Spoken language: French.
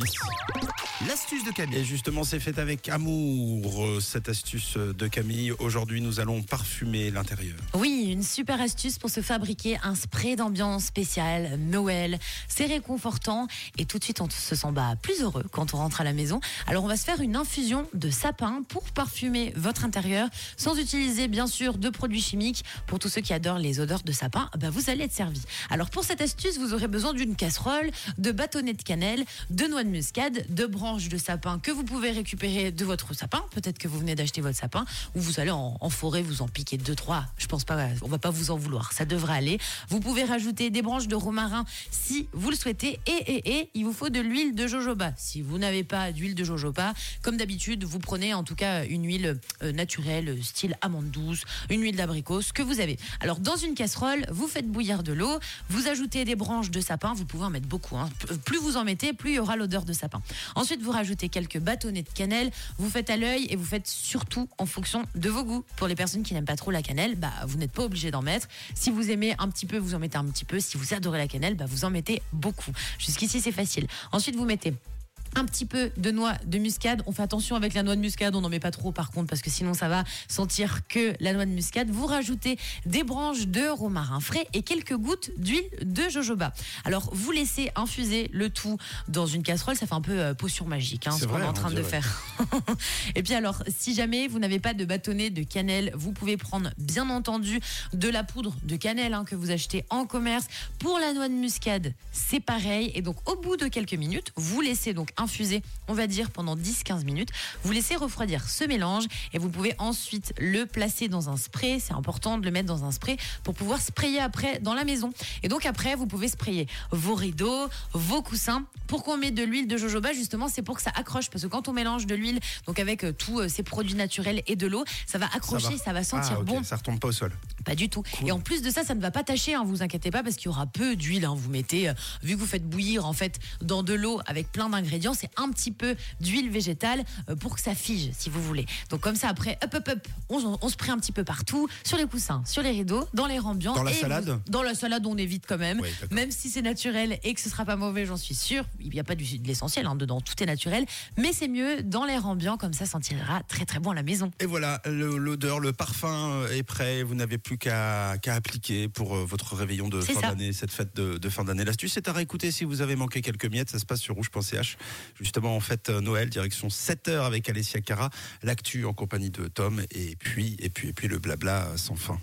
90. L'astuce de Et Camille. justement, c'est fait avec amour, euh, cette astuce de Camille. Aujourd'hui, nous allons parfumer l'intérieur. Oui, une super astuce pour se fabriquer un spray d'ambiance spécial Noël. C'est réconfortant et tout de suite on se sent bah, plus heureux quand on rentre à la maison. Alors on va se faire une infusion de sapin pour parfumer votre intérieur sans utiliser bien sûr de produits chimiques. Pour tous ceux qui adorent les odeurs de sapin, bah, vous allez être servi. Alors pour cette astuce, vous aurez besoin d'une casserole, de bâtonnets de cannelle, de noix de muscade, de branches de sapin que vous pouvez récupérer de votre sapin. Peut-être que vous venez d'acheter votre sapin ou vous allez en, forêt vous en piquer deux trois. Je pense pas, on va pas vous en vouloir. Ça devrait aller. Vous pouvez rajouter des branches de romarin si vous le souhaitez. Et et et il vous faut de l'huile de jojoba. Si vous n'avez pas d'huile de jojoba, comme d'habitude, vous prenez en tout cas une huile euh, naturelle, style amande douce, une huile d'abricot, ce que vous avez. Alors dans une casserole, vous faites bouillir de l'eau, vous ajoutez des branches de sapin. Vous pouvez en mettre beaucoup. hein. Plus vous en mettez, plus il y aura l'odeur de sapin. Ensuite, vous rajoutez quelques bâtonnets de cannelle. Vous faites à l'œil et vous faites surtout en fonction de vos goûts. Pour les personnes qui n'aiment pas trop la cannelle, bah, vous n'êtes pas obligé d'en mettre. Si vous aimez un petit peu, vous en mettez un petit peu. Si vous adorez la cannelle, bah, vous en mettez beaucoup. Jusqu'ici, c'est facile. Ensuite, vous mettez un petit peu de noix de muscade. On fait attention avec la noix de muscade, on n'en met pas trop par contre parce que sinon ça va sentir que la noix de muscade. Vous rajoutez des branches de romarin frais et quelques gouttes d'huile de jojoba. Alors vous laissez infuser le tout dans une casserole, ça fait un peu euh, potion magique hein, ce qu'on est en on train de faire. et puis alors si jamais vous n'avez pas de bâtonnet de cannelle, vous pouvez prendre bien entendu de la poudre de cannelle hein, que vous achetez en commerce. Pour la noix de muscade, c'est pareil et donc au bout de quelques minutes, vous laissez donc infuser, on va dire pendant 10-15 minutes. Vous laissez refroidir ce mélange et vous pouvez ensuite le placer dans un spray. C'est important de le mettre dans un spray pour pouvoir sprayer après dans la maison. Et donc après, vous pouvez sprayer vos rideaux, vos coussins. Pourquoi on met de l'huile de jojoba? Justement, c'est pour que ça accroche parce que quand on mélange de l'huile, donc avec euh, tous euh, ces produits naturels et de l'eau, ça va accrocher, ça va, sentir Ah, bon. Ça retombe pas au sol. Pas du tout. Et en plus de ça, ça ne va pas tâcher, hein, vous inquiétez pas, parce qu'il y aura peu d'huile. hein. Vous mettez, euh, vu que vous faites bouillir en fait dans de l'eau avec plein d'ingrédients, c'est un petit peu d'huile végétale euh, pour que ça fige, si vous voulez. Donc comme ça, après, hop, hop, hop, on, on se prie un petit peu partout, sur les coussins, sur les rideaux, dans les ambiants. Dans la salade vous- Dans la salade, on évite quand même. Oui, même si c'est naturel et que ce sera pas mauvais, j'en suis sûre. Il n'y a pas du, de l'essentiel hein, dedans, tout est naturel. Mais c'est mieux dans l'air ambiant, comme ça, sentira très très bon à la maison. Et voilà, le- l'odeur, le parfum euh, est prêt. Vous n'avez plus qu'à qu'à appliquer pour euh, votre réveillon de fin d'année, cette fête de, de fin d'année. L'astuce est à réécouter si vous avez manqué quelques miettes. Ça se passe sur rouge.ch. Justement, en fête euh, Noël, direction 7h avec Alessia Cara. L'actu en compagnie de Tom. Et puis, et puis, et puis le blabla sans fin.